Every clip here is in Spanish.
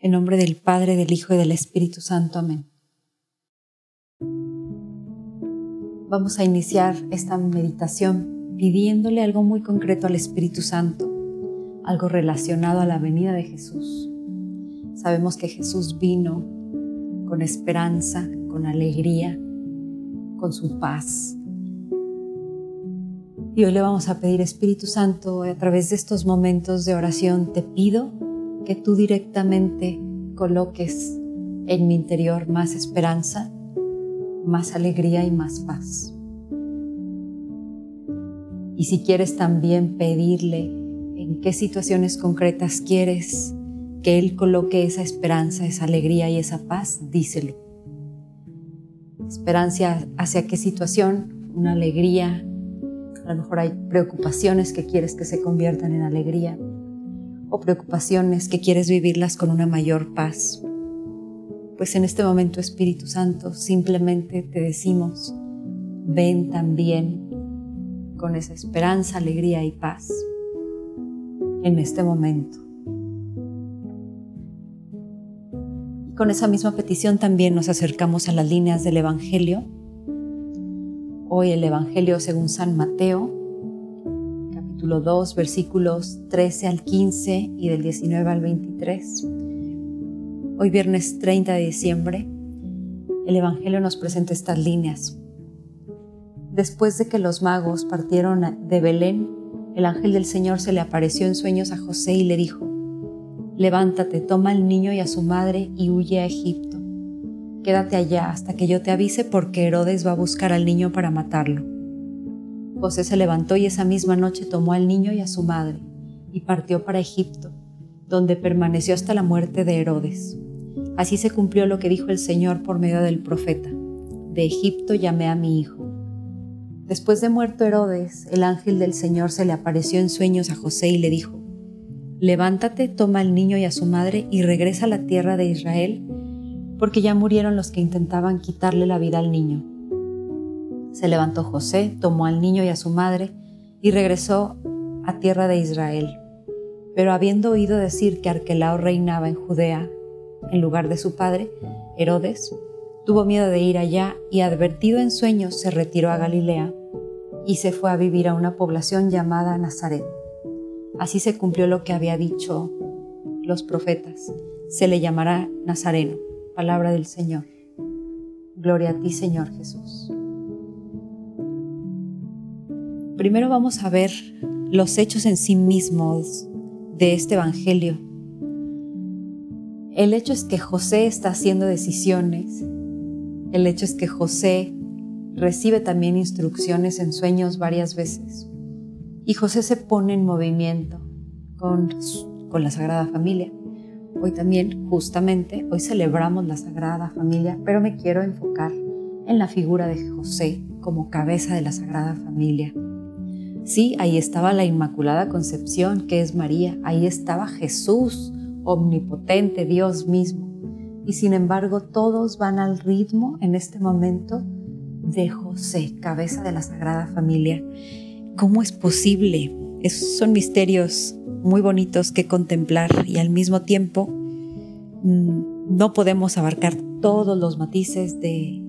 En nombre del Padre, del Hijo y del Espíritu Santo. Amén. Vamos a iniciar esta meditación pidiéndole algo muy concreto al Espíritu Santo, algo relacionado a la venida de Jesús. Sabemos que Jesús vino con esperanza, con alegría, con su paz. Y hoy le vamos a pedir, Espíritu Santo, a través de estos momentos de oración, te pido que tú directamente coloques en mi interior más esperanza, más alegría y más paz. Y si quieres también pedirle en qué situaciones concretas quieres que Él coloque esa esperanza, esa alegría y esa paz, díselo. Esperanza hacia qué situación, una alegría, a lo mejor hay preocupaciones que quieres que se conviertan en alegría, o preocupaciones que quieres vivirlas con una mayor paz. Pues en este momento, Espíritu Santo, simplemente te decimos, ven también con esa esperanza, alegría y paz en este momento. Y con esa misma petición también nos acercamos a las líneas del Evangelio. Hoy el Evangelio según San Mateo, capítulo 2, versículos 13 al 15 y del 19 al 23. Hoy viernes 30 de diciembre, el Evangelio nos presenta estas líneas. Después de que los magos partieron de Belén, el ángel del Señor se le apareció en sueños a José y le dijo, Levántate, toma al niño y a su madre y huye a Egipto. Quédate allá hasta que yo te avise porque Herodes va a buscar al niño para matarlo. José se levantó y esa misma noche tomó al niño y a su madre y partió para Egipto, donde permaneció hasta la muerte de Herodes. Así se cumplió lo que dijo el Señor por medio del profeta. De Egipto llamé a mi hijo. Después de muerto Herodes, el ángel del Señor se le apareció en sueños a José y le dijo, Levántate, toma al niño y a su madre y regresa a la tierra de Israel, porque ya murieron los que intentaban quitarle la vida al niño. Se levantó José, tomó al niño y a su madre y regresó a tierra de Israel. Pero habiendo oído decir que Arquelao reinaba en Judea en lugar de su padre, Herodes, tuvo miedo de ir allá y advertido en sueños se retiró a Galilea y se fue a vivir a una población llamada Nazaret. Así se cumplió lo que había dicho los profetas. Se le llamará Nazareno, palabra del Señor. Gloria a ti, Señor Jesús. Primero vamos a ver los hechos en sí mismos de este Evangelio. El hecho es que José está haciendo decisiones. El hecho es que José recibe también instrucciones en sueños varias veces. Y José se pone en movimiento con, la Sagrada Familia. Hoy también, justamente, hoy celebramos la Sagrada Familia, pero me quiero enfocar en la figura de José como cabeza de la Sagrada Familia. Sí, ahí estaba la Inmaculada Concepción, que es María, ahí estaba Jesús, omnipotente, Dios mismo. Y sin embargo, todos van al ritmo en este momento de José, cabeza de la Sagrada Familia. ¿Cómo es posible? Son misterios muy bonitos que contemplar y al mismo tiempo mm, no podemos abarcar todos los matices de,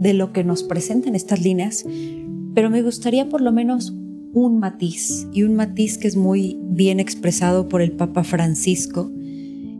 de lo que nos presentan estas líneas, pero me gustaría por lo menos un matiz, y un matiz que es muy bien expresado por el Papa Francisco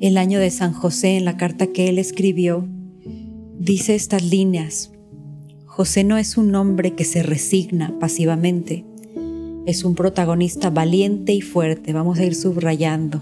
el año de San José en la carta que él escribió, dice estas líneas. José no es un hombre que se resigna pasivamente, es un protagonista valiente y fuerte, vamos a ir subrayando,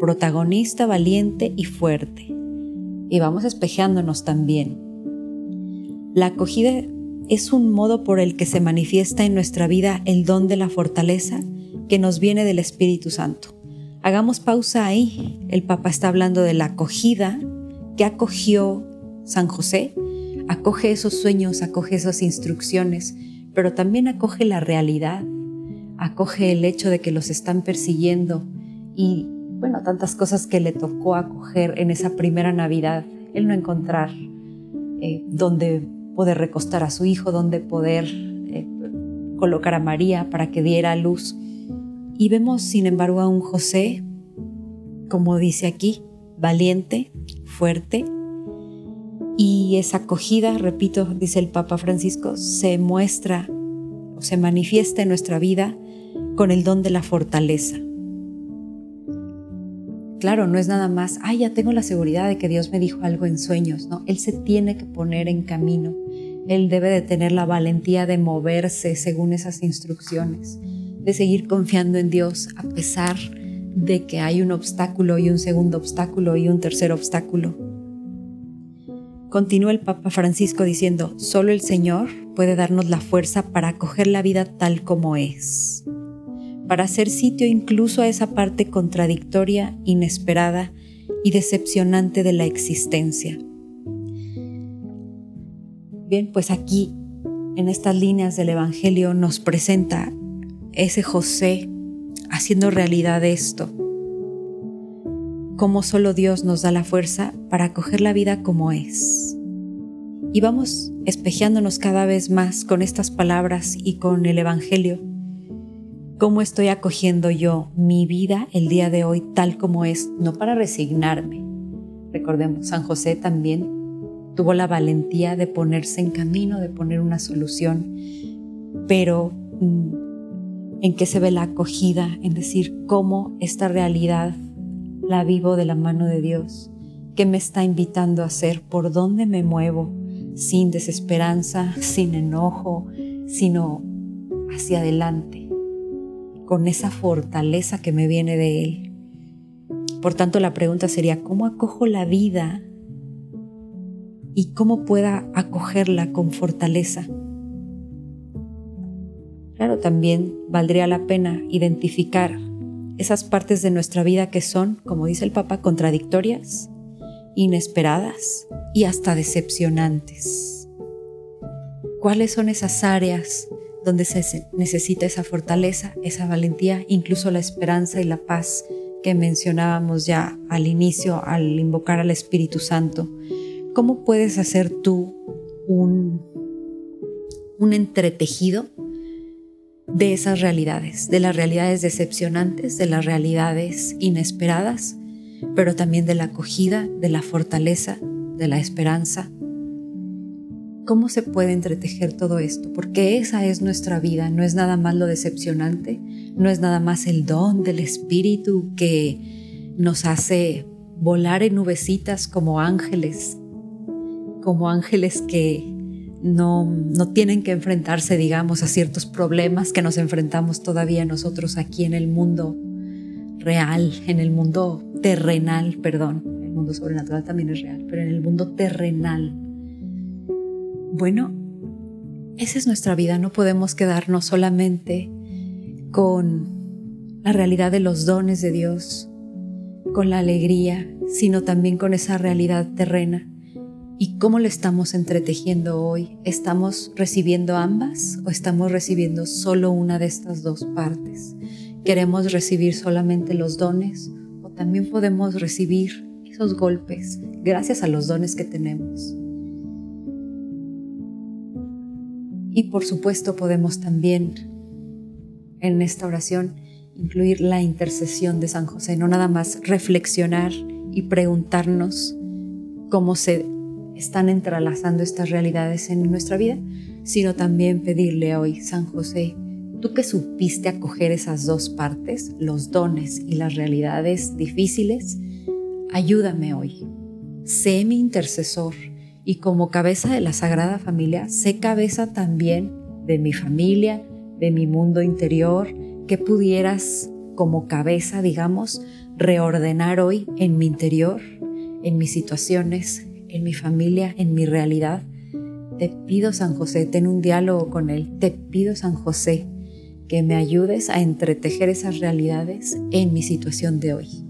protagonista valiente y fuerte. Y vamos espejeándonos también. La acogida es un modo por el que se manifiesta en nuestra vida el don de la fortaleza que nos viene del Espíritu Santo. Hagamos pausa ahí. El Papa está hablando de la acogida que acogió San José. Acoge esos sueños, acoge esas instrucciones, pero también acoge la realidad, acoge el hecho de que los están persiguiendo y, bueno, tantas cosas que le tocó acoger en esa primera Navidad, el no encontrar eh, dónde poder recostar a su hijo, dónde poder eh, colocar a María para que diera luz. Y vemos, sin embargo, a un José, como dice aquí, valiente, fuerte, y esa acogida, repito, dice el Papa Francisco, se muestra o se manifiesta en nuestra vida con el don de la fortaleza. Claro, no es nada más, ay, ya tengo la seguridad de que Dios me dijo algo en sueños, ¿no? Él se tiene que poner en camino. Él debe de tener la valentía de moverse según esas instrucciones, de seguir confiando en Dios a pesar de que hay un obstáculo y un segundo obstáculo y un tercer obstáculo. Continúa el Papa Francisco diciendo, solo el Señor puede darnos la fuerza para acoger la vida tal como es para hacer sitio incluso a esa parte contradictoria, inesperada y decepcionante de la existencia. Bien, pues aquí, en estas líneas del Evangelio, nos presenta ese José haciendo realidad esto. Cómo solo Dios nos da la fuerza para acoger la vida como es. Y vamos espejeándonos cada vez más con estas palabras y con el Evangelio cómo estoy acogiendo yo mi vida el día de hoy tal como es, no para resignarme. Recordemos, San José también tuvo la valentía de ponerse en camino, de poner una solución, pero mm, ¿en qué se ve la acogida? En decir cómo esta realidad la vivo de la mano de Dios, qué me está invitando a hacer, por dónde me muevo, sin desesperanza, sin enojo, sino hacia adelante con esa fortaleza que me viene de Él. Por tanto, la pregunta sería, ¿cómo acojo la vida y cómo pueda acogerla con fortaleza? Claro, también valdría la pena identificar esas partes de nuestra vida que son, como dice el Papa, contradictorias, inesperadas y hasta decepcionantes. ¿Cuáles son esas áreas donde se necesita esa fortaleza, esa valentía, incluso la esperanza y la paz que mencionábamos ya al inicio al invocar al Espíritu Santo. ¿Cómo puedes hacer tú un, un entretejido de esas realidades, de las realidades decepcionantes, de las realidades inesperadas, pero también de la acogida, de la fortaleza, de la esperanza, ¿Cómo se puede entretejer todo esto? Porque esa es nuestra vida, no es nada más lo decepcionante, no es nada más el don del Espíritu que nos hace volar en nubecitas como ángeles, como ángeles que no, no tienen que enfrentarse, digamos, a ciertos problemas que nos enfrentamos todavía nosotros aquí en el mundo real, en el mundo terrenal, perdón, el mundo sobrenatural también es real, pero en el mundo terrenal bueno, esa es nuestra vida, no podemos quedarnos solamente con la realidad de los dones de Dios, con la alegría, sino también con esa realidad terrena. ¿Y cómo le estamos entretejiendo hoy? ¿Estamos recibiendo ambas o estamos recibiendo solo una de estas dos partes? ¿Queremos recibir solamente los dones o también podemos recibir esos golpes gracias a los dones que tenemos? Y por supuesto podemos también en esta oración incluir la intercesión de San José, no nada más reflexionar y preguntarnos cómo se están entrelazando estas realidades en nuestra vida, sino también pedirle hoy, San José, tú que supiste acoger esas dos partes, los dones y las realidades difíciles, ayúdame hoy. Sé mi intercesor y como cabeza de la Sagrada Familia, sé cabeza también de mi familia, de mi mundo interior, que pudieras como cabeza, digamos, reordenar hoy en mi interior, en mis situaciones, en mi familia, en mi realidad. Te pido, San José, ten un diálogo con Él. Te pido, San José, que me ayudes a entretejer esas realidades en mi situación de hoy.